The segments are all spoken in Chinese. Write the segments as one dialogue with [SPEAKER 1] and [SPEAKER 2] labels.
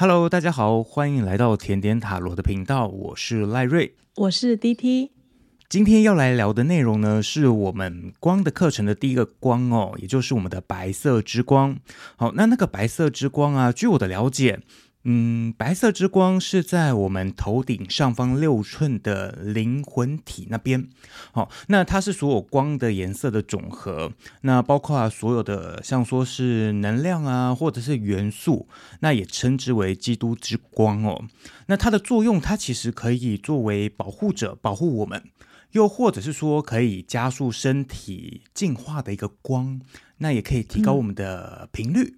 [SPEAKER 1] Hello，大家好，欢迎来到甜点塔罗的频道，我是赖瑞，
[SPEAKER 2] 我是 DT。
[SPEAKER 1] 今天要来聊的内容呢，是我们光的课程的第一个光哦，也就是我们的白色之光。好，那那个白色之光啊，据我的了解。嗯，白色之光是在我们头顶上方六寸的灵魂体那边。好，那它是所有光的颜色的总和，那包括所有的像说是能量啊，或者是元素，那也称之为基督之光哦。那它的作用，它其实可以作为保护者，保护我们，又或者是说可以加速身体进化的一个光，那也可以提高我们的频率。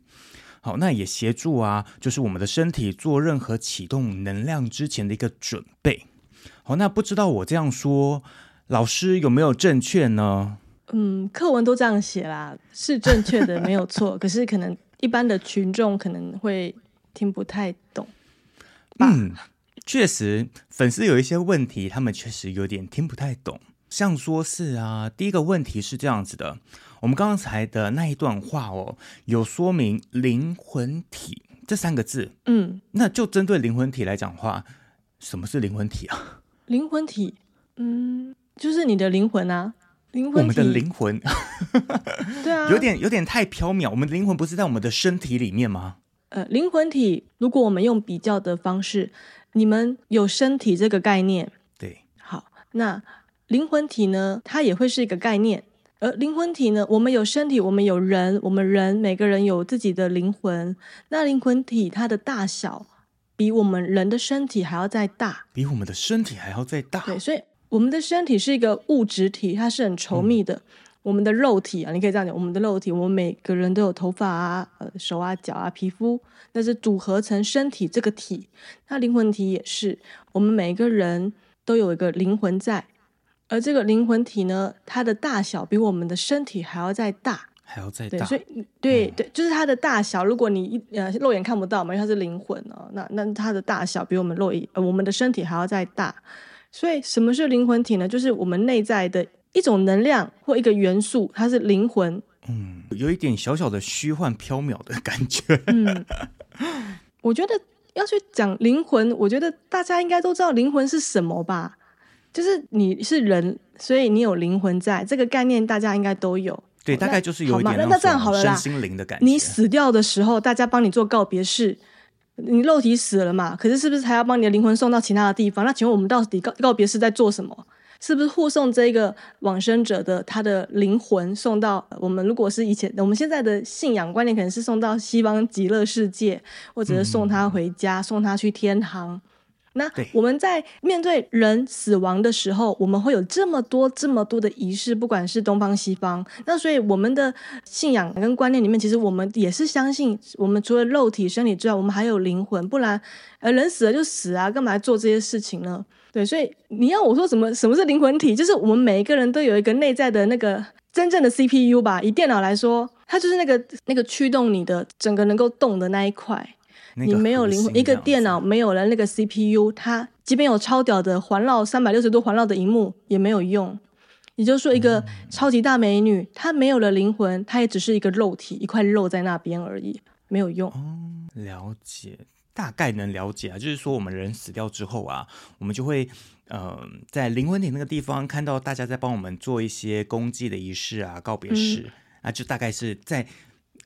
[SPEAKER 1] 嗯好，那也协助啊，就是我们的身体做任何启动能量之前的一个准备。好，那不知道我这样说，老师有没有正确呢？
[SPEAKER 2] 嗯，课文都这样写啦，是正确的，没有错。可是可能一般的群众可能会听不太懂。
[SPEAKER 1] 嗯，确实，粉丝有一些问题，他们确实有点听不太懂。像说是啊，第一个问题是这样子的。我们刚才的那一段话哦，有说明“灵魂体”这三个字。嗯，那就针对灵魂体来讲话，什么是灵魂体啊？
[SPEAKER 2] 灵魂体，嗯，就是你的灵魂啊。灵
[SPEAKER 1] 魂，我们的灵魂，
[SPEAKER 2] 对啊，
[SPEAKER 1] 有点有点太缥缈。我们的灵魂不是在我们的身体里面吗？
[SPEAKER 2] 呃，灵魂体，如果我们用比较的方式，你们有身体这个概念，
[SPEAKER 1] 对，
[SPEAKER 2] 好，那灵魂体呢，它也会是一个概念。而灵魂体呢？我们有身体，我们有人，我们人每个人有自己的灵魂。那灵魂体它的大小比我们人的身体还要再大，
[SPEAKER 1] 比我们的身体还要再大。
[SPEAKER 2] 对，所以我们的身体是一个物质体，它是很稠密的。嗯、我们的肉体啊，你可以这样讲，我们的肉体，我们每个人都有头发啊、呃、手啊、脚啊、皮肤，那是组合成身体这个体。那灵魂体也是，我们每个人都有一个灵魂在。而这个灵魂体呢，它的大小比我们的身体还要再大，
[SPEAKER 1] 还要再大。
[SPEAKER 2] 对，所以对、嗯、对，就是它的大小。如果你一呃肉眼看不到嘛，因为它是灵魂哦，那那它的大小比我们肉眼呃我们的身体还要再大。所以什么是灵魂体呢？就是我们内在的一种能量或一个元素，它是灵魂。
[SPEAKER 1] 嗯，有一点小小的虚幻缥缈的感觉。
[SPEAKER 2] 嗯，我觉得要去讲灵魂，我觉得大家应该都知道灵魂是什么吧。就是你是人，所以你有灵魂在，这个概念大家应该都有。
[SPEAKER 1] 对，大概就是有一点那
[SPEAKER 2] 那这样好了啦，
[SPEAKER 1] 身心灵的感觉。
[SPEAKER 2] 你死掉的时候，大家帮你做告别式，你肉体死了嘛？可是是不是还要帮你的灵魂送到其他的地方？那请问我们到底告告别式在做什么？是不是护送这个往生者的他的灵魂送到我们？如果是以前我们现在的信仰观念，可能是送到西方极乐世界，或者是送他回家，嗯、送他去天堂。那我们在面对人死亡的时候，我们会有这么多、这么多的仪式，不管是东方西方。那所以我们的信仰跟观念里面，其实我们也是相信，我们除了肉体、身体之外，我们还有灵魂。不然，呃，人死了就死啊，干嘛做这些事情呢？对，所以你要我说什么？什么是灵魂体？就是我们每一个人都有一个内在的那个真正的 CPU 吧。以电脑来说，它就是那个那个驱动你的整个能够动的那一块。你没有灵魂，一个电脑没有了那个 CPU，它即便有超屌的环绕三百六十度环绕的荧幕也没有用。也就是说，一个超级大美女，她没有了灵魂，她也只是一个肉体，一块肉在那边而已，没有用。
[SPEAKER 1] 哦，了解，大概能了解啊。就是说，我们人死掉之后啊，我们就会呃，在灵魂体那个地方看到大家在帮我们做一些公祭的仪式啊，告别式，嗯、啊，就大概是在。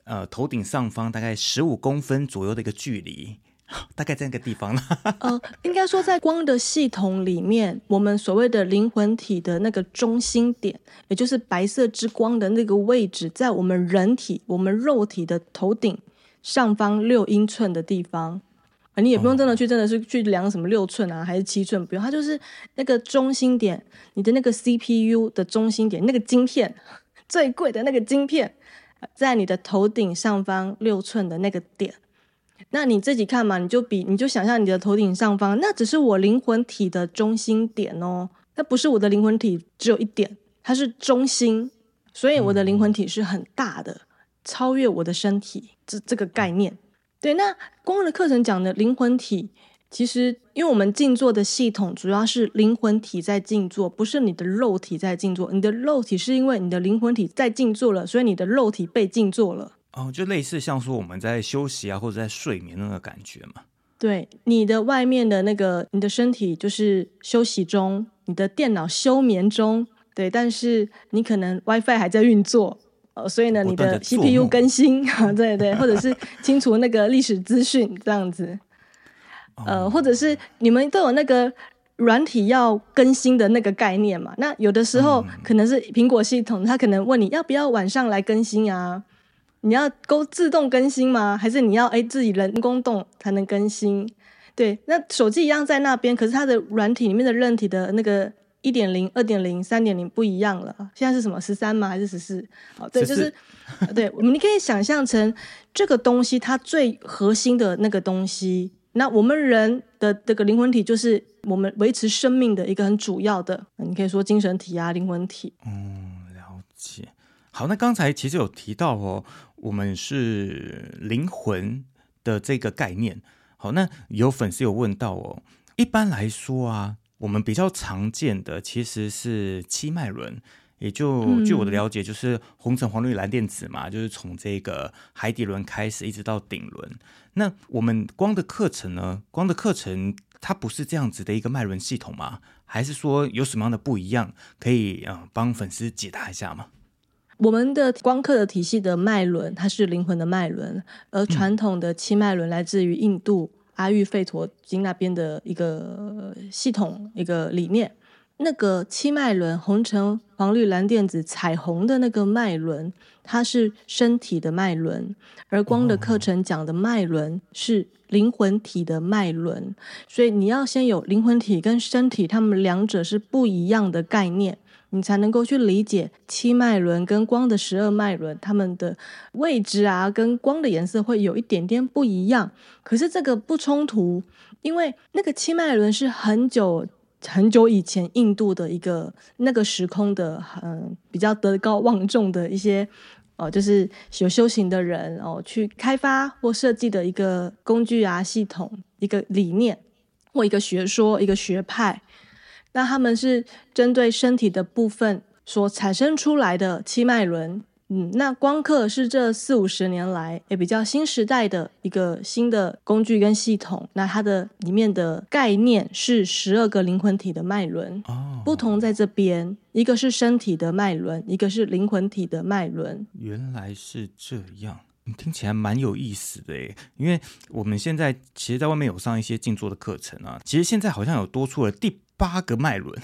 [SPEAKER 1] 呃，头顶上方大概十五公分左右的一个距离，大概在那个地方了。
[SPEAKER 2] 呃，应该说在光的系统里面，我们所谓的灵魂体的那个中心点，也就是白色之光的那个位置，在我们人体、我们肉体的头顶上方六英寸的地方。啊，你也不用真的去，真的是去量什么六寸啊，还是七寸，不用，它就是那个中心点，你的那个 CPU 的中心点，那个晶片 最贵的那个晶片。在你的头顶上方六寸的那个点，那你自己看嘛，你就比你就想象你的头顶上方，那只是我灵魂体的中心点哦，那不是我的灵魂体只有一点，它是中心，所以我的灵魂体是很大的，超越我的身体这这个概念。对，那光的课程讲的灵魂体。其实，因为我们静坐的系统主要是灵魂体在静坐，不是你的肉体在静坐。你的肉体是因为你的灵魂体在静坐了，所以你的肉体被静坐了。
[SPEAKER 1] 哦，就类似像说我们在休息啊，或者在睡眠那个感觉嘛。
[SPEAKER 2] 对，你的外面的那个，你的身体就是休息中，你的电脑休眠中，对，但是你可能 WiFi 还在运作，呃，所以呢，你的 CPU 更新，对对，或者是清除那个历史资讯这样子，呃，或者是你们都有那个软体要更新的那个概念嘛？那有的时候可能是苹果系统，它可能问你要不要晚上来更新啊？你要勾自动更新吗？还是你要哎自己人工动才能更新？对，那手机一样在那边，可是它的软体里面的韧体的那个一点零、二点零、三点零不一样了。现在是什么十三吗？还是十四？哦，对，就是对，我们你可以想象成这个东西它最核心的那个东西。那我们人的这个灵魂体就是我们维持生命的一个很主要的，你可以说精神体啊，灵魂体。
[SPEAKER 1] 嗯，了解。好，那刚才其实有提到哦。我们是灵魂的这个概念。好，那有粉丝有问到哦，一般来说啊，我们比较常见的其实是七脉轮，也就据我的了解，就是红橙黄绿蓝靛紫嘛，就是从这个海底轮开始，一直到顶轮。那我们光的课程呢？光的课程它不是这样子的一个脉轮系统吗？还是说有什么样的不一样？可以啊，帮粉丝解答一下吗？
[SPEAKER 2] 我们的光课的体系的脉轮，它是灵魂的脉轮，而传统的七脉轮来自于印度阿育吠陀经那边的一个系统一个理念。那个七脉轮，红橙黄绿蓝靛紫彩虹的那个脉轮，它是身体的脉轮，而光的课程讲的脉轮是灵魂体的脉轮。所以你要先有灵魂体跟身体，它们两者是不一样的概念。你才能够去理解七脉轮跟光的十二脉轮，它们的位置啊，跟光的颜色会有一点点不一样。可是这个不冲突，因为那个七脉轮是很久很久以前印度的一个那个时空的，嗯，比较德高望重的一些哦，就是有修行的人哦，去开发或设计的一个工具啊、系统、一个理念或一个学说、一个学派。那他们是针对身体的部分所产生出来的七脉轮，嗯，那光刻是这四五十年来也比较新时代的一个新的工具跟系统。那它的里面的概念是十二个灵魂体的脉轮，哦，不同在这边，一个是身体的脉轮，一个是灵魂体的脉轮。
[SPEAKER 1] 原来是这样，听起来蛮有意思的诶，因为我们现在其实在外面有上一些静坐的课程啊，其实现在好像有多出了第。八个脉轮，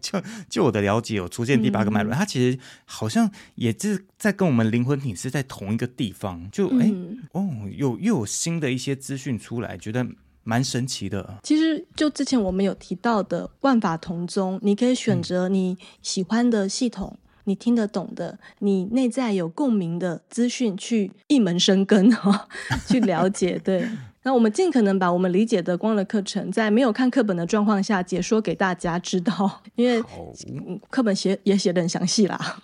[SPEAKER 1] 就就我的了解，有出现第八个脉轮，嗯、它其实好像也是在跟我们灵魂体是在同一个地方，就哎、嗯、哦，有又有新的一些资讯出来，觉得蛮神奇的。
[SPEAKER 2] 其实就之前我们有提到的万法同宗，你可以选择你喜欢的系统，嗯、你听得懂的，你内在有共鸣的资讯，去一门生根哈，去了解，对。那我们尽可能把我们理解的光的课程，在没有看课本的状况下解说给大家知道，因为课本写也写的很详细啦。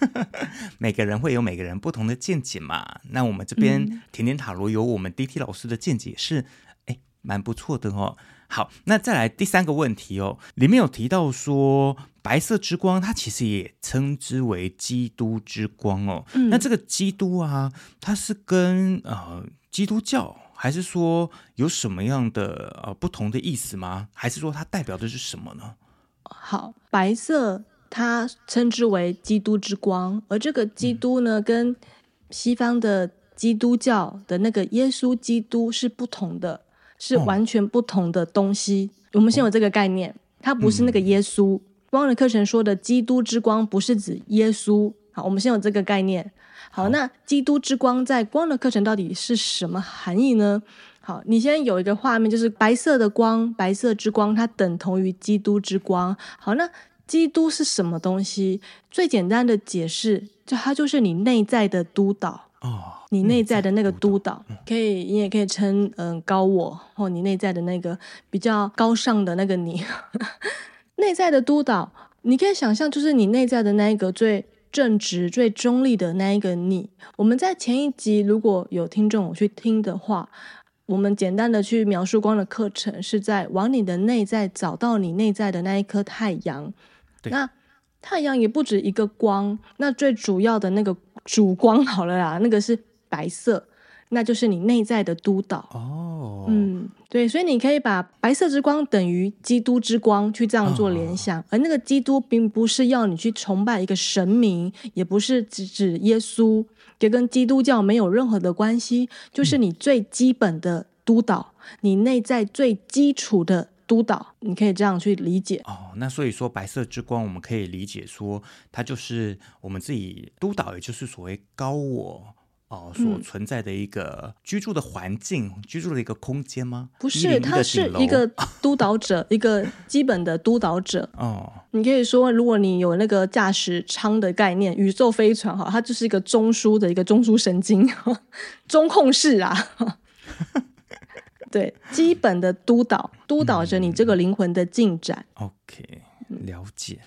[SPEAKER 1] 每个人会有每个人不同的见解嘛。那我们这边甜甜塔罗有我们 DT 老师的见解是，哎，蛮不错的哦。好，那再来第三个问题哦，里面有提到说白色之光，它其实也称之为基督之光哦。嗯、那这个基督啊，它是跟呃基督教。还是说有什么样的呃不同的意思吗？还是说它代表的是什么呢？
[SPEAKER 2] 好，白色它称之为基督之光，而这个基督呢，嗯、跟西方的基督教的那个耶稣基督是不同的，是完全不同的东西。哦、我们先有这个概念，它不是那个耶稣。嗯、光的课程说的基督之光不是指耶稣。好，我们先有这个概念。好，那基督之光在光的课程到底是什么含义呢？好，你先有一个画面，就是白色的光，白色之光，它等同于基督之光。好，那基督是什么东西？最简单的解释，就它就是你内在的督导哦，你内在的那个督导，可以，你也可以称嗯高我，或你内在的那个比较高尚的那个你，内在的督导，你可以想象，就是你内在的那一个最。正直、最中立的那一个你，我们在前一集如果有听众我去听的话，我们简单的去描述光的课程，是在往你的内在找到你内在的那一颗太阳。对那太阳也不止一个光，那最主要的那个主光好了啦，那个是白色。那就是你内在的督导。
[SPEAKER 1] 哦，
[SPEAKER 2] 嗯，对，所以你可以把白色之光等于基督之光去这样做联想，哦、而那个基督并不是要你去崇拜一个神明，也不是指指耶稣，也跟基督教没有任何的关系，就是你最基本的督导，嗯、你内在最基础的。督导，你可以这样去理解
[SPEAKER 1] 哦。那所以说，白色之光，我们可以理解说，它就是我们自己督导，也就是所谓高我哦所存在的一个居住的环境、嗯、居住的一个空间吗？
[SPEAKER 2] 不是，它是一个 督导者，一个基本的督导者哦。你可以说，如果你有那个驾驶舱的概念，宇宙飞船哈，它就是一个中枢的一个中枢神经，中控室啊。对，基本的督导，督导着你这个灵魂的进展。
[SPEAKER 1] 嗯、OK，了解。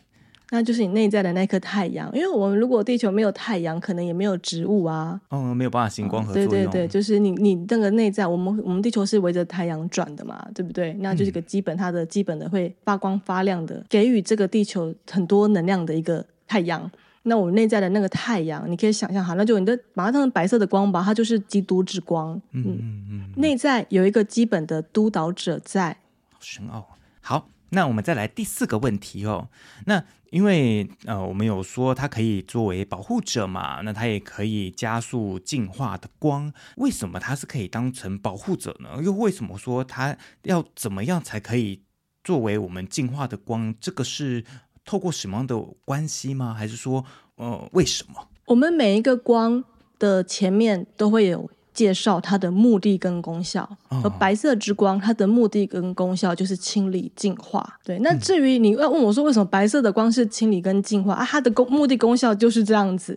[SPEAKER 2] 那就是你内在的那颗太阳，因为我们如果地球没有太阳，可能也没有植物啊。
[SPEAKER 1] 嗯，没有办法行光合作用。对
[SPEAKER 2] 对对，就是你你那个内在，我们我们地球是围着太阳转的嘛，对不对？那就是一个基本，它的基本的会发光发亮的，给予这个地球很多能量的一个太阳。那我们内在的那个太阳，你可以想象哈，那就你的把它当成白色的光吧，它就是基督之光。嗯嗯嗯，嗯内在有一个基本的督导者在。
[SPEAKER 1] 深奥。好，那我们再来第四个问题哦。那因为呃，我们有说它可以作为保护者嘛，那它也可以加速进化的光。为什么它是可以当成保护者呢？又为什么说它要怎么样才可以作为我们进化的光？这个是。透过什么样的关系吗？还是说，呃，为什么？
[SPEAKER 2] 我们每一个光的前面都会有介绍它的目的跟功效。而、哦、白色之光，它的目的跟功效就是清理净化。对，那至于你要问我说，为什么白色的光是清理跟净化啊？它的功目的功效就是这样子，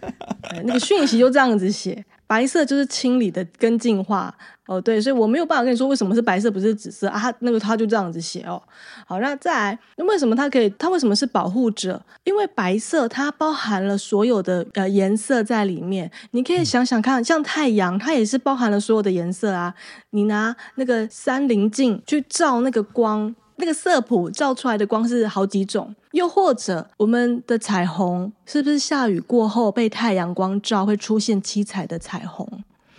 [SPEAKER 2] 那个讯息就这样子写。白色就是清理的跟净化哦，对，所以我没有办法跟你说为什么是白色不是紫色啊？它那个他就这样子写哦。好，那再来，那为什么它可以？它为什么是保护者？因为白色它包含了所有的呃颜色在里面。你可以想想看，像太阳，它也是包含了所有的颜色啊。你拿那个三棱镜去照那个光。那个色谱照出来的光是好几种，又或者我们的彩虹是不是下雨过后被太阳光照会出现七彩的彩虹？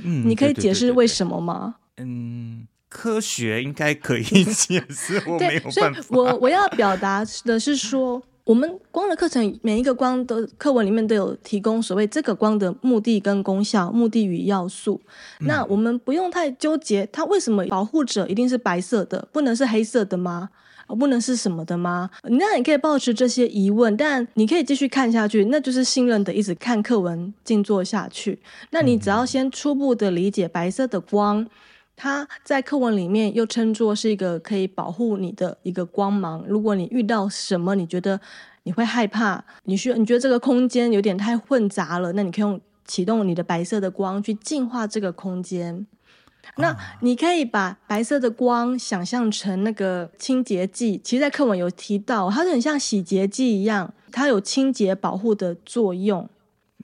[SPEAKER 2] 嗯，你可以解释为什么吗？
[SPEAKER 1] 嗯，科学应该可以解释，我 没有办法。
[SPEAKER 2] 我我要表达的是说。我们光的课程，每一个光的课文里面都有提供所谓这个光的目的跟功效、目的与要素。嗯、那我们不用太纠结，它为什么保护者一定是白色的，不能是黑色的吗？不能是什么的吗？那你可以抱持这些疑问，但你可以继续看下去，那就是信任的一直看课文静坐下去。那你只要先初步的理解白色的光。它在课文里面又称作是一个可以保护你的一个光芒。如果你遇到什么，你觉得你会害怕，你需要你觉得这个空间有点太混杂了，那你可以用启动你的白色的光去净化这个空间。那你可以把白色的光想象成那个清洁剂，其实，在课文有提到，它就很像洗洁剂一样，它有清洁保护的作用。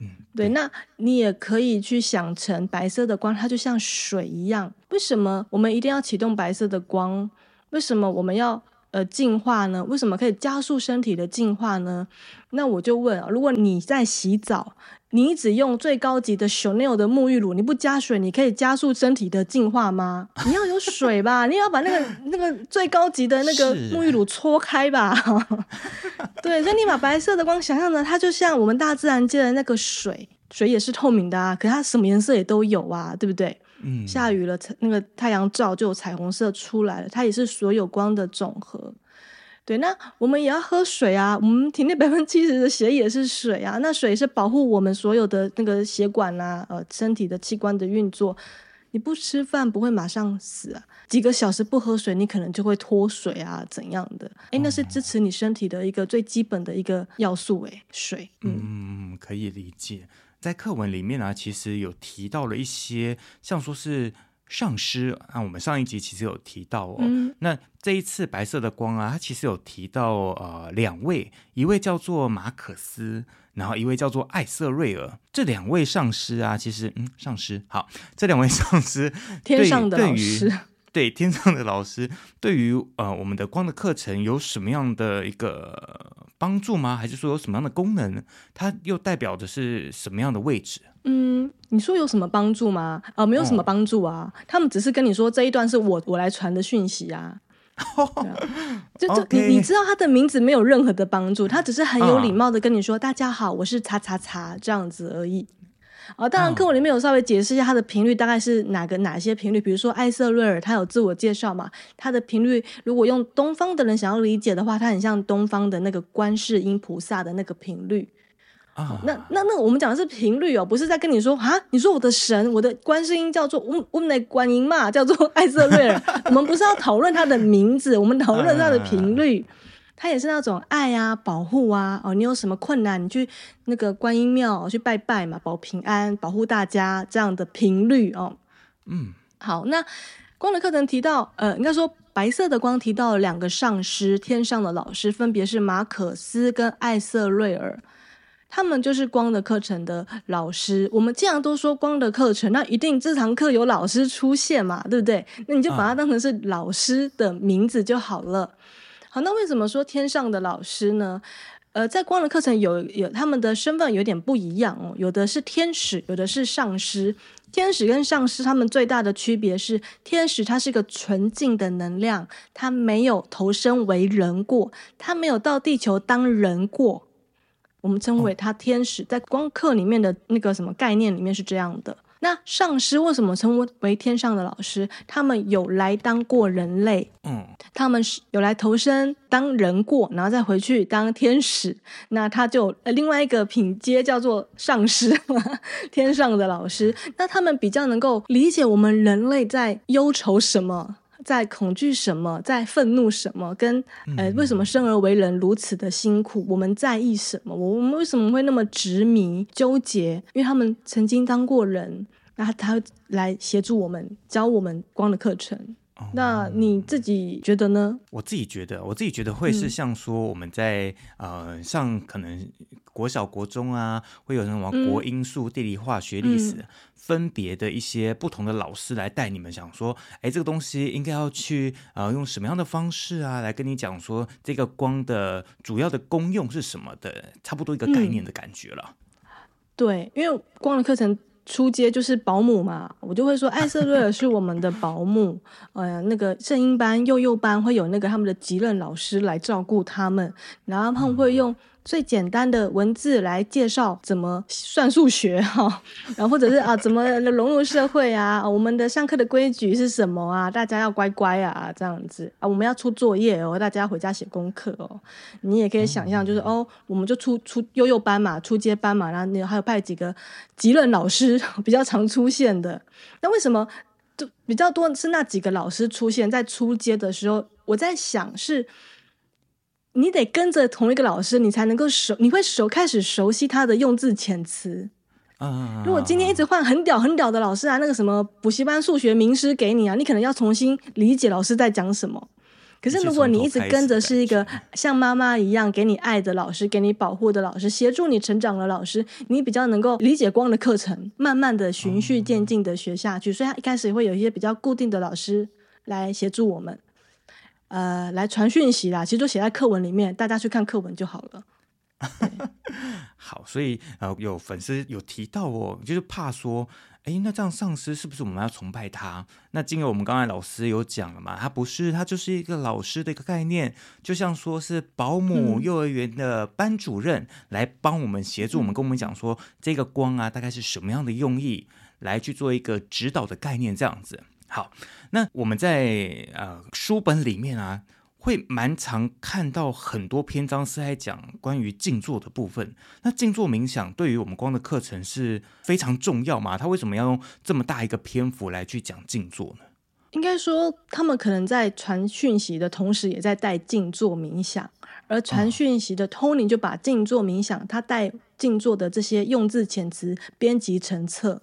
[SPEAKER 2] 嗯对，那你也可以去想成白色的光，它就像水一样。为什么我们一定要启动白色的光？为什么我们要呃净化呢？为什么可以加速身体的净化呢？那我就问啊，如果你在洗澡，你只用最高级的 Chanel 的沐浴乳，你不加水，你可以加速身体的净化吗？你要有水吧，你要把那个那个最高级的那个沐浴乳搓开吧。对，所以你把白色的光想象呢，它就像我们大自然界的那个水，水也是透明的啊，可是它什么颜色也都有啊，对不对？嗯，下雨了，那个太阳照就有彩虹色出来了，它也是所有光的总和。对，那我们也要喝水啊，我们体内百分之七十的血也是水啊，那水是保护我们所有的那个血管啊，呃，身体的器官的运作。你不吃饭不会马上死啊，几个小时不喝水，你可能就会脱水啊，怎样的？哎，那是支持你身体的一个最基本的一个要素，哎，水。嗯，
[SPEAKER 1] 嗯，可以理解。在课文里面呢、啊，其实有提到了一些，像说是上师啊，我们上一集其实有提到哦。嗯、那这一次白色的光啊，它其实有提到呃两位，一位叫做马可斯。然后一位叫做艾瑟瑞尔，这两位上师啊，其实嗯，上师好，这两位 上师
[SPEAKER 2] 天上的老
[SPEAKER 1] 师，对天上的老师，对于呃我们的光的课程有什么样的一个帮助吗？还是说有什么样的功能？它又代表的是什么样的位置？
[SPEAKER 2] 嗯，你说有什么帮助吗？啊、呃，没有什么帮助啊。哦、他们只是跟你说这一段是我我来传的讯息啊。就就.你你知道他的名字没有任何的帮助，他只是很有礼貌的跟你说：“ oh. 大家好，我是叉叉叉这样子而已。”哦，当然课文里面有稍微解释一下它的频率大概是哪个哪些频率，比如说艾瑟瑞尔他有自我介绍嘛，他的频率如果用东方的人想要理解的话，它很像东方的那个观世音菩萨的那个频率。啊，那那那我们讲的是频率哦，不是在跟你说啊，你说我的神，我的观世音叫做我我们的观音嘛，叫做艾瑟瑞尔，我们不是要讨论他的名字，我们讨论他的频率，他也是那种爱啊，保护啊，哦，你有什么困难，你去那个观音庙去拜拜嘛，保平安，保护大家这样的频率哦。嗯，好，那光的课程提到，呃，应该说白色的光提到了两个上师，天上的老师，分别是马可斯跟艾瑟瑞尔。他们就是光的课程的老师。我们既然都说光的课程，那一定这堂课有老师出现嘛，对不对？那你就把它当成是老师的名字就好了。好，那为什么说天上的老师呢？呃，在光的课程有有他们的身份有点不一样哦，有的是天使，有的是上师。天使跟上师他们最大的区别是，天使它是一个纯净的能量，它没有投身为人过，它没有到地球当人过。我们称为他天使，在光课里面的那个什么概念里面是这样的。那上师为什么称为天上的老师？他们有来当过人类，嗯，他们是有来投身当人过，然后再回去当天使。那他就呃另外一个品阶叫做上师，天上的老师。那他们比较能够理解我们人类在忧愁什么。在恐惧什么，在愤怒什么，跟呃，为什么生而为人如此的辛苦？我们在意什么？我们为什么会那么执迷纠结？因为他们曾经当过人，那他来协助我们，教我们光的课程。Oh, 那你自己觉得呢？
[SPEAKER 1] 我自己觉得，我自己觉得会是像说我们在、嗯、呃上可能国小、国中啊，会有什么国英数、地理、化学、历史、嗯、分别的一些不同的老师来带你们，想说，哎，这个东西应该要去呃用什么样的方式啊，来跟你讲说这个光的主要的功用是什么的，差不多一个概念的感觉了。
[SPEAKER 2] 嗯、对，因为光的课程。出街就是保姆嘛，我就会说艾瑟瑞尔是我们的保姆，呃，那个圣音班、幼幼班会有那个他们的级任老师来照顾他们，然后他们会用。最简单的文字来介绍怎么算数学 哈，然后或者是啊怎么融入社会啊，我们的上课的规矩是什么啊？大家要乖乖啊，这样子啊，我们要出作业哦，大家回家写功课哦。你也可以想象，就是哦，我们就出出幼幼班嘛，初阶班嘛，然后你还有派几个级任老师 比较常出现的。那为什么就比较多是那几个老师出现在初阶的时候？我在想是。你得跟着同一个老师，你才能够熟，你会熟开始熟悉他的用字遣词。啊，如果今天一直换很屌很屌的老师啊，那个什么补习班数学名师给你啊，你可能要重新理解老师在讲什么。可是如果你一直跟着是一个像妈妈一样给你爱的老师，给你保护的老师，协助你成长的老师，你比较能够理解光的课程，慢慢的循序渐进的学下去。所以，他一开始会有一些比较固定的老师来协助我们。呃，来传讯息啦，其实都写在课文里面，大家去看课文就好了。
[SPEAKER 1] 好，所以呃，有粉丝有提到哦，就是怕说，哎，那这样上司是不是我们要崇拜他？那经由我们刚才老师有讲了嘛，他不是，他就是一个老师的一个概念，就像说是保姆、幼儿园的班主任、嗯、来帮我们协助我们，跟我们讲说这个光啊，大概是什么样的用意，来去做一个指导的概念，这样子。好，那我们在呃书本里面啊，会蛮常看到很多篇章是在讲关于静坐的部分。那静坐冥想对于我们光的课程是非常重要嘛？他为什么要用这么大一个篇幅来去讲静坐呢？
[SPEAKER 2] 应该说，他们可能在传讯息的同时，也在带静坐冥想，而传讯息的 Tony 就把静坐冥想，他带静坐的这些用字遣词编辑成册。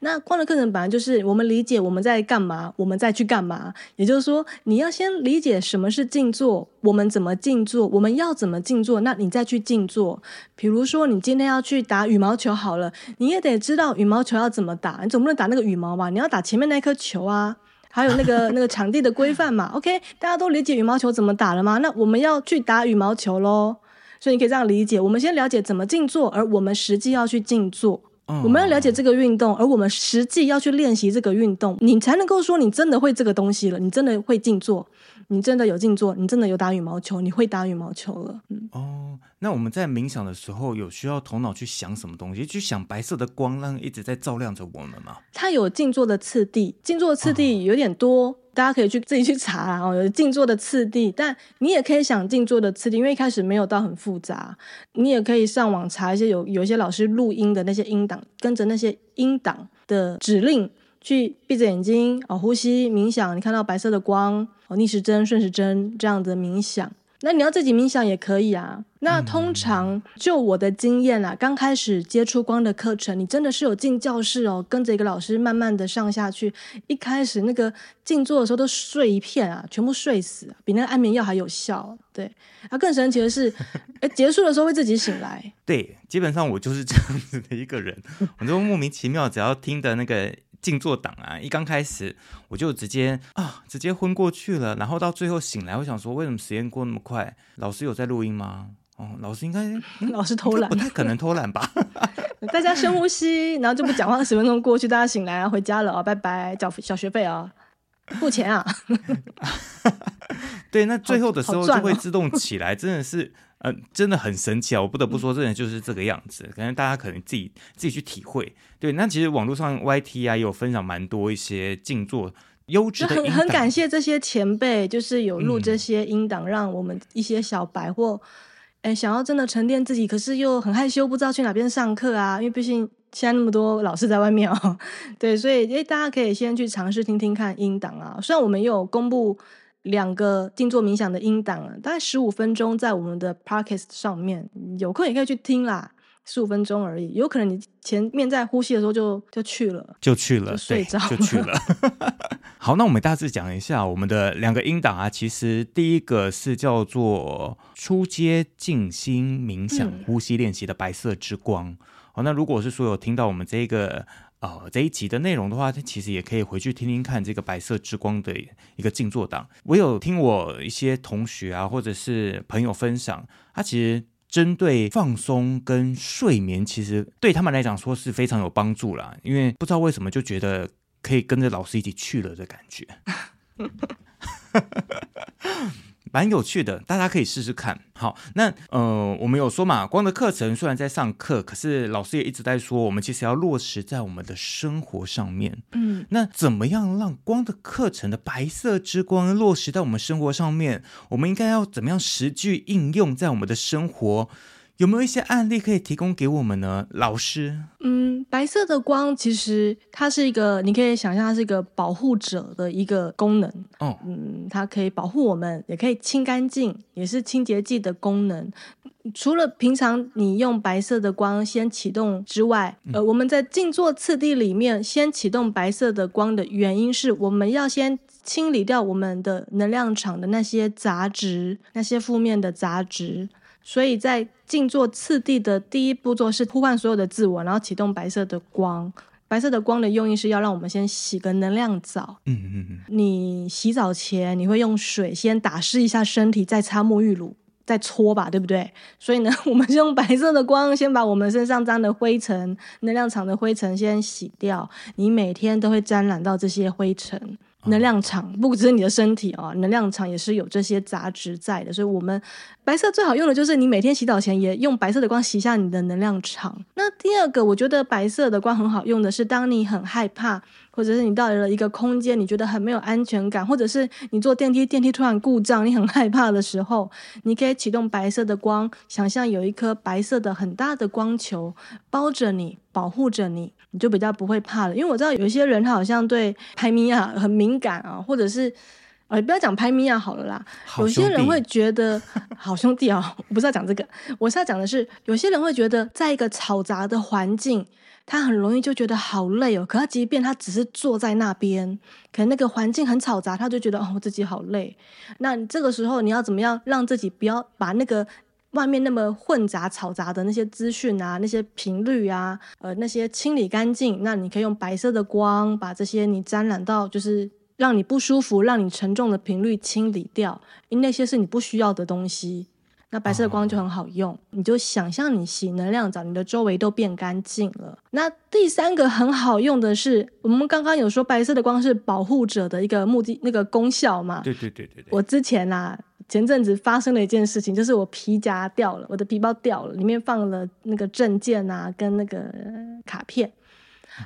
[SPEAKER 2] 那光的课程本来就是我们理解我们在干嘛，我们再去干嘛。也就是说，你要先理解什么是静坐，我们怎么静坐，我们要怎么静坐，那你再去静坐。比如说，你今天要去打羽毛球好了，你也得知道羽毛球要怎么打，你总不能打那个羽毛吧？你要打前面那颗球啊，还有那个那个场地的规范嘛。OK，大家都理解羽毛球怎么打了吗？那我们要去打羽毛球喽。所以你可以这样理解：我们先了解怎么静坐，而我们实际要去静坐。我们要了解这个运动，而我们实际要去练习这个运动，你才能够说你真的会这个东西了，你真的会静坐，你真的有静坐，你真的有打羽毛球，你会打羽毛球了。嗯，
[SPEAKER 1] 哦，那我们在冥想的时候，有需要头脑去想什么东西？去想白色的光，让一直在照亮着我们吗？
[SPEAKER 2] 它有静坐的次第，静坐的次第有点多。哦大家可以去自己去查啦，哦，有静坐的次第，但你也可以想静坐的次第，因为一开始没有到很复杂，你也可以上网查一些有有一些老师录音的那些音档，跟着那些音档的指令去闭着眼睛哦，呼吸冥想，你看到白色的光哦，逆时针顺时针这样的冥想。那你要自己冥想也可以啊。那通常就我的经验啊，刚开始接触光的课程，你真的是有进教室哦，跟着一个老师慢慢的上下去。一开始那个静坐的时候都睡一片啊，全部睡死，比那个安眠药还有效。对，啊，更神奇的是，哎，结束的时候会自己醒来。
[SPEAKER 1] 对，基本上我就是这样子的一个人，我就莫名其妙，只要听的那个。静坐档啊，一刚开始我就直接啊，直接昏过去了。然后到最后醒来，我想说，为什么时间过那么快？老师有在录音吗？哦，老师应该，
[SPEAKER 2] 嗯、老师偷懒，
[SPEAKER 1] 不太可能偷懒吧？
[SPEAKER 2] 大家深呼吸，然后就不讲话，十分钟过去，大家醒来啊，回家了啊，拜拜，缴小学费啊，付钱啊。
[SPEAKER 1] 对，那最后的时候 就会自动起来，真的是。呃，真的很神奇啊！我不得不说，真的就是这个样子。可能大家可能自己自己去体会。对，那其实网络上 YT 啊，也有分享蛮多一些静坐优质的。
[SPEAKER 2] 很很感谢这些前辈，就是有录这些音档，让我们一些小白或哎、嗯、想要真的沉淀自己，可是又很害羞，不知道去哪边上课啊。因为毕竟现在那么多老师在外面哦。对，所以哎，大家可以先去尝试听听看音档啊。虽然我们也有公布。两个静坐冥想的音档，大概十五分钟，在我们的 podcast 上面，有空也可以去听啦，十五分钟而已。有可能你前面在呼吸的时候就就去了，
[SPEAKER 1] 就去了，
[SPEAKER 2] 就睡着了，
[SPEAKER 1] 就去了。好，那我们大致讲一下我们的两个音档啊。其实第一个是叫做初阶静心冥想呼吸练习的白色之光。好，那如果是说有听到我们这个。呃，这一集的内容的话，它其实也可以回去听听看这个白色之光的一个静坐档。我有听我一些同学啊，或者是朋友分享，他其实针对放松跟睡眠，其实对他们来讲说是非常有帮助啦。因为不知道为什么就觉得可以跟着老师一起去了的感觉。蛮有趣的，大家可以试试看。好，那呃，我们有说嘛，光的课程虽然在上课，可是老师也一直在说，我们其实要落实在我们的生活上面。嗯，那怎么样让光的课程的白色之光落实在我们生活上面？我们应该要怎么样实际应用在我们的生活？有没有一些案例可以提供给我们呢，老师？
[SPEAKER 2] 嗯，白色的光其实它是一个，你可以想象它是一个保护者的一个功能。哦，嗯，它可以保护我们，也可以清干净，也是清洁剂的功能。除了平常你用白色的光先启动之外，嗯、呃，我们在静坐次第里面先启动白色的光的原因是，我们要先清理掉我们的能量场的那些杂质，那些负面的杂质。所以在静坐次第的第一步骤是呼唤所有的自我，然后启动白色的光。白色的光的用意是要让我们先洗个能量澡。嗯嗯嗯。你洗澡前你会用水先打湿一下身体，再擦沐浴乳，再搓吧，对不对？所以呢，我们用白色的光先把我们身上脏的灰尘、能量场的灰尘先洗掉。你每天都会沾染到这些灰尘。能量场不只是你的身体啊，能量场也是有这些杂质在的，所以我们白色最好用的就是你每天洗澡前也用白色的光洗一下你的能量场。那第二个，我觉得白色的光很好用的是，当你很害怕，或者是你到了一个空间，你觉得很没有安全感，或者是你坐电梯，电梯突然故障，你很害怕的时候，你可以启动白色的光，想象有一颗白色的很大的光球包着你，保护着你。你就比较不会怕了，因为我知道有些人他好像对拍咪啊很敏感啊，或者是呃不要讲拍咪啊好了啦，有些人会觉得 好兄弟啊，我不是要讲这个，我是要讲的是有些人会觉得在一个嘈杂的环境，他很容易就觉得好累哦。可他即便他只是坐在那边，可能那个环境很嘈杂，他就觉得哦我自己好累。那这个时候你要怎么样让自己不要把那个。外面那么混杂、嘈杂的那些资讯啊，那些频率啊，呃，那些清理干净。那你可以用白色的光把这些你沾染到，就是让你不舒服、让你沉重的频率清理掉，因为那些是你不需要的东西。那白色的光就很好用，哦、你就想象你洗能量澡，你的周围都变干净了。那第三个很好用的是，我们刚刚有说白色的光是保护者的一个目的，那个功效嘛？
[SPEAKER 1] 对对对对对。
[SPEAKER 2] 我之前啊，前阵子发生了一件事情，就是我皮夹掉了，我的皮包掉了，里面放了那个证件啊，跟那个卡片。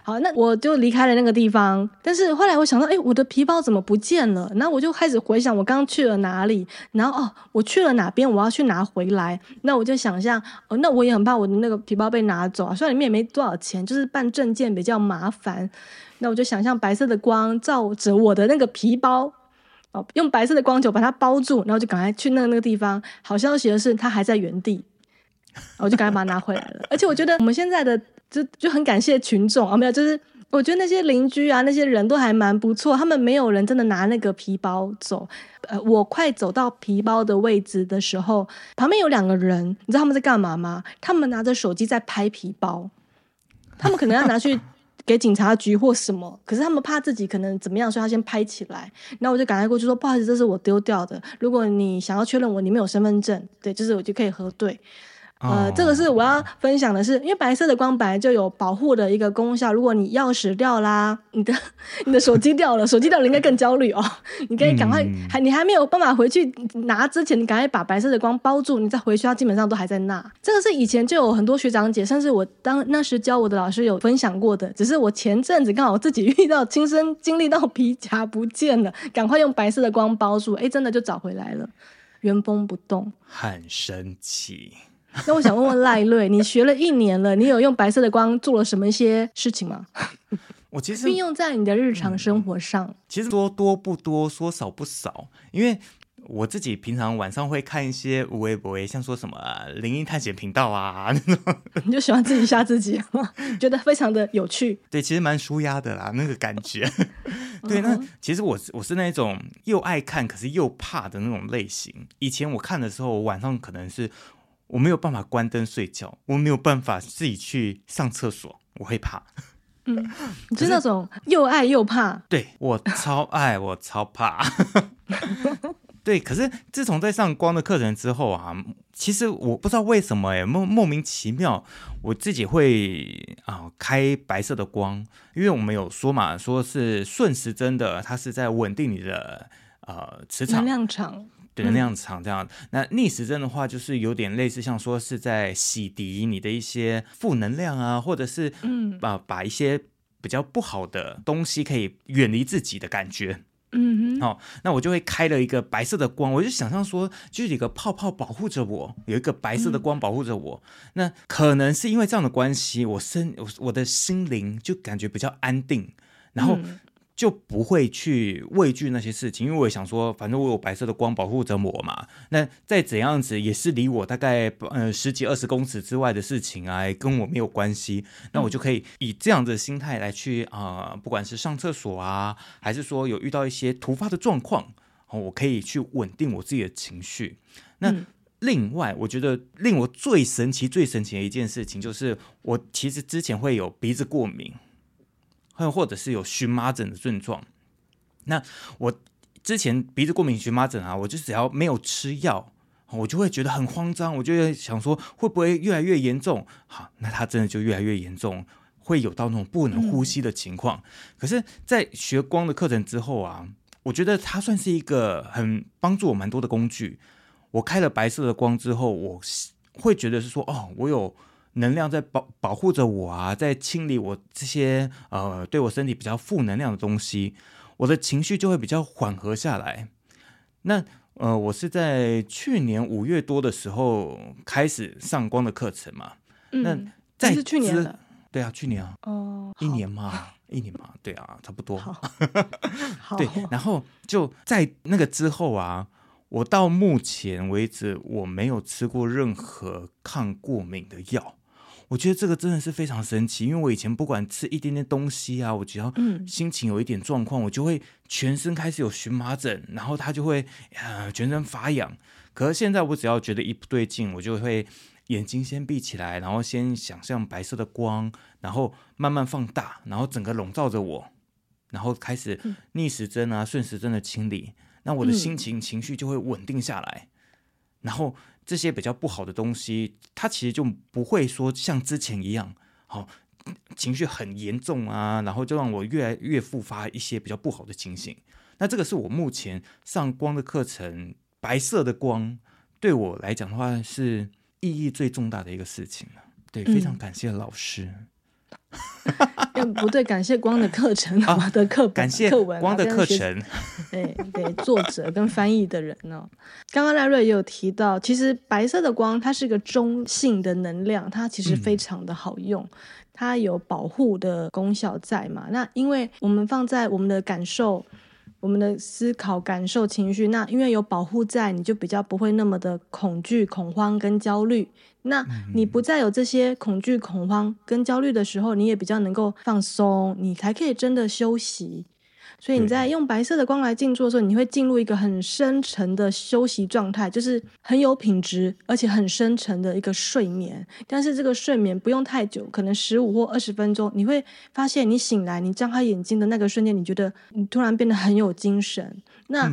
[SPEAKER 2] 好，那我就离开了那个地方。但是后来我想到，哎，我的皮包怎么不见了？然后我就开始回想我刚刚去了哪里，然后哦，我去了哪边，我要去拿回来。那我就想象，哦，那我也很怕我的那个皮包被拿走啊。虽然里面也没多少钱，就是办证件比较麻烦。那我就想象白色的光照着我的那个皮包，哦，用白色的光球把它包住，然后就赶快去那那个地方。好消息的是，它还在原地，我就赶快把它拿回来了。而且我觉得我们现在的。就就很感谢群众啊，没有，就是我觉得那些邻居啊，那些人都还蛮不错，他们没有人真的拿那个皮包走。呃，我快走到皮包的位置的时候，旁边有两个人，你知道他们在干嘛吗？他们拿着手机在拍皮包，他们可能要拿去 给警察局或什么，可是他们怕自己可能怎么样，所以他先拍起来。然后我就赶快过去说：“不好意思，这是我丢掉的。如果你想要确认我，你没有身份证，对，就是我就可以核对。”呃，这个是我要分享的是，因为白色的光本来就有保护的一个功效。如果你钥匙掉啦，你的 你的手机掉了，手机掉了应该更焦虑哦。你可以赶快，嗯、还你还没有办法回去拿之前，你赶快把白色的光包住，你再回去，它基本上都还在那。这个是以前就有很多学长姐，甚至我当那时教我的老师有分享过的。只是我前阵子刚好自己遇到，亲身经历到皮夹不见了，赶快用白色的光包住，哎，真的就找回来了，原封不动，
[SPEAKER 1] 很神奇。
[SPEAKER 2] 那我想问问赖瑞，你学了一年了，你有用白色的光做了什么一些事情吗？
[SPEAKER 1] 我其实
[SPEAKER 2] 运用在你的日常生活上，
[SPEAKER 1] 嗯、其实说多不多，说少不少，因为我自己平常晚上会看一些无微不微，像说什么灵异探险频道啊 那种，
[SPEAKER 2] 你就喜欢自己吓自己吗？觉得非常的有趣。
[SPEAKER 1] 对，其实蛮舒压的啦，那个感觉。对，那其实我我是那种又爱看可是又怕的那种类型。以前我看的时候，我晚上可能是。我没有办法关灯睡觉，我没有办法自己去上厕所，我会怕。
[SPEAKER 2] 嗯，你是那种又爱又怕。
[SPEAKER 1] 对，我超爱，我超怕。对，可是自从在上光的课程之后啊，其实我不知道为什么哎，莫莫名其妙，我自己会啊开白色的光，因为我们有说嘛，说是顺时针的，它是在稳定你的呃磁场能
[SPEAKER 2] 量场。
[SPEAKER 1] 对，能量场这样。嗯、那逆时针的话，就是有点类似，像说是在洗涤你的一些负能量啊，或者是嗯，把把一些比较不好的东西可以远离自己的感觉。嗯哼。好、哦，那我就会开了一个白色的光，我就想象说，就是一个泡泡保护着我，有一个白色的光保护着我。嗯、那可能是因为这样的关系，我身我我的心灵就感觉比较安定，然后。嗯就不会去畏惧那些事情，因为我想说，反正我有白色的光保护着我嘛。那再怎样子也是离我大概呃十几二十公尺之外的事情啊，跟我没有关系。那我就可以以这样的心态来去啊、呃，不管是上厕所啊，还是说有遇到一些突发的状况，哦我可以去稳定我自己的情绪。那另外，我觉得令我最神奇、最神奇的一件事情，就是我其实之前会有鼻子过敏。或或者是有荨麻疹的症状，那我之前鼻子过敏、荨麻疹啊，我就只要没有吃药，我就会觉得很慌张，我就会想说会不会越来越严重？好，那它真的就越来越严重，会有到那种不能呼吸的情况。嗯、可是，在学光的课程之后啊，我觉得它算是一个很帮助我蛮多的工具。我开了白色的光之后，我会觉得是说，哦，我有。能量在保保护着我啊，在清理我这些呃对我身体比较负能量的东西，我的情绪就会比较缓和下来。那呃，我是在去年五月多的时候开始上光的课程嘛。嗯、那在
[SPEAKER 2] 是去年的，
[SPEAKER 1] 对啊，去年啊，
[SPEAKER 2] 哦，
[SPEAKER 1] 一年嘛，一年嘛，对啊，差不多。
[SPEAKER 2] 好，
[SPEAKER 1] 对，然后就在那个之后啊。我到目前为止，我没有吃过任何抗过敏的药。我觉得这个真的是非常神奇，因为我以前不管吃一点点东西啊，我只要心情有一点状况，嗯、我就会全身开始有荨麻疹，然后它就会呃全身发痒。可是现在我只要觉得一不对劲，我就会眼睛先闭起来，然后先想象白色的光，然后慢慢放大，然后整个笼罩着我，然后开始逆时针啊、顺时针的清理，那我的心情、情绪就会稳定下来。然后这些比较不好的东西，它其实就不会说像之前一样，好、哦、情绪很严重啊，然后就让我越来越复发一些比较不好的情形。那这个是我目前上光的课程，白色的光对我来讲的话是意义最重大的一个事情。对，非常感谢老师。
[SPEAKER 2] 嗯、不对，感谢光的课程，我、啊、的课本
[SPEAKER 1] 感谢
[SPEAKER 2] 课文
[SPEAKER 1] 光的课程。
[SPEAKER 2] 对对，作者跟翻译的人呢、哦？刚刚赖瑞也有提到，其实白色的光它是一个中性的能量，它其实非常的好用，嗯、它有保护的功效在嘛。那因为我们放在我们的感受。我们的思考、感受、情绪，那因为有保护在，你就比较不会那么的恐惧、恐慌跟焦虑。那你不再有这些恐惧、恐慌跟焦虑的时候，你也比较能够放松，你才可以真的休息。所以你在用白色的光来静坐的时候，你会进入一个很深沉的休息状态，就是很有品质而且很深沉的一个睡眠。但是这个睡眠不用太久，可能十五或二十分钟，你会发现你醒来，你张开眼睛的那个瞬间，你觉得你突然变得很有精神。那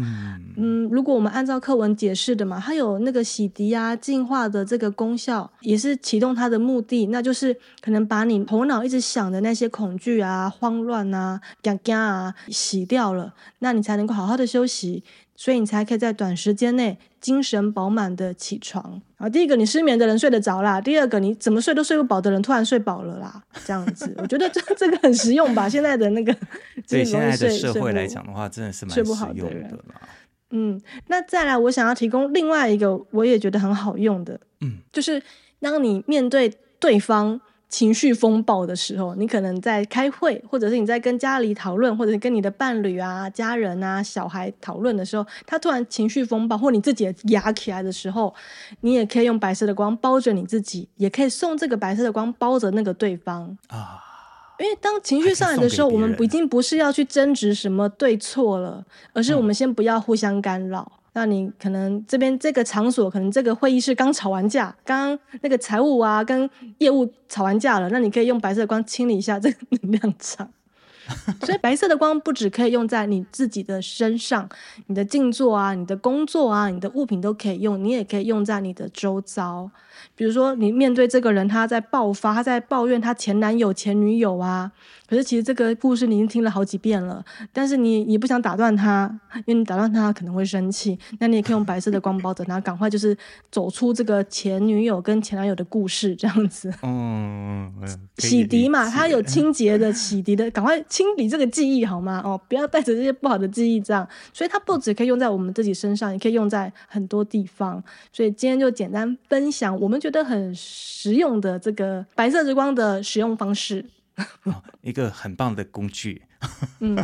[SPEAKER 2] 嗯，如果我们按照课文解释的嘛，它有那个洗涤啊、净化的这个功效，也是启动它的目的，那就是可能把你头脑一直想的那些恐惧啊、慌乱啊、惊惊啊洗掉了，那你才能够好好的休息，所以你才可以在短时间内精神饱满的起床。啊，第一个你失眠的人睡得着啦，第二个你怎么睡都睡不饱的人突然睡饱了啦，这样子，我觉得这这个很实用吧？现在的那个
[SPEAKER 1] 对现在的社会来讲的话，真的是蛮实用的啦。
[SPEAKER 2] 嗯，那再来，我想要提供另外一个我也觉得很好用的，
[SPEAKER 1] 嗯，
[SPEAKER 2] 就是当你面对对方。情绪风暴的时候，你可能在开会，或者是你在跟家里讨论，或者是跟你的伴侣啊、家人啊、小孩讨论的时候，他突然情绪风暴，或你自己压起来的时候，你也可以用白色的光包着你自己，也可以送这个白色的光包着那个对方啊。因为当情绪上来的时候，我们已经不是要去争执什么对错了，而是我们先不要互相干扰。那你可能这边这个场所，可能这个会议室刚吵完架，刚刚那个财务啊跟业务吵完架了，那你可以用白色的光清理一下这个能量场。所以白色的光不只可以用在你自己的身上，你的静坐啊、你的工作啊、你的物品都可以用，你也可以用在你的周遭。比如说，你面对这个人，他在爆发，他在抱怨他前男友、前女友啊。可是其实这个故事你已经听了好几遍了，但是你你不想打断他，因为你打断他可能会生气。那你也可以用白色的光包着他，赶快就是走出这个前女友跟前男友的故事，这样子。
[SPEAKER 1] 嗯，
[SPEAKER 2] 洗涤嘛，它有 清洁的、洗涤的，赶快清理这个记忆好吗？哦，不要带着这些不好的记忆这样。所以它不止可以用在我们自己身上，也可以用在很多地方。所以今天就简单分享我们觉得很实用的这个白色之光的使用方式。
[SPEAKER 1] 哦，一个很棒的工具。
[SPEAKER 2] 嗯，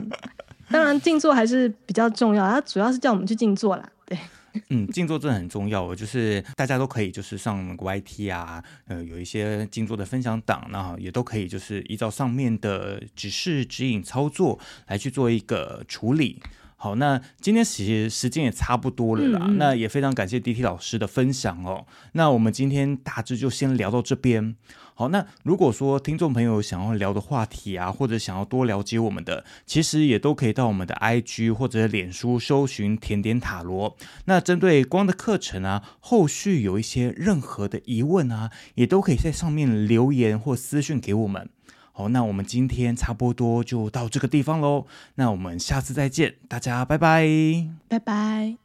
[SPEAKER 2] 当然静坐还是比较重要，它主要是叫我们去静坐啦。对，
[SPEAKER 1] 嗯，静坐真的很重要。就是大家都可以就是上 YT 啊，呃，有一些静坐的分享档，那也都可以就是依照上面的指示指引操作来去做一个处理。好，那今天其实时间也差不多了啦，嗯嗯，那也非常感谢 DT 老师的分享哦。那我们今天大致就先聊到这边。好，那如果说听众朋友想要聊的话题啊，或者想要多了解我们的，其实也都可以到我们的 IG 或者脸书搜寻甜点塔罗。那针对光的课程啊，后续有一些任何的疑问啊，也都可以在上面留言或私讯给我们。好，那我们今天差不多就到这个地方喽。那我们下次再见，大家拜拜，
[SPEAKER 2] 拜拜。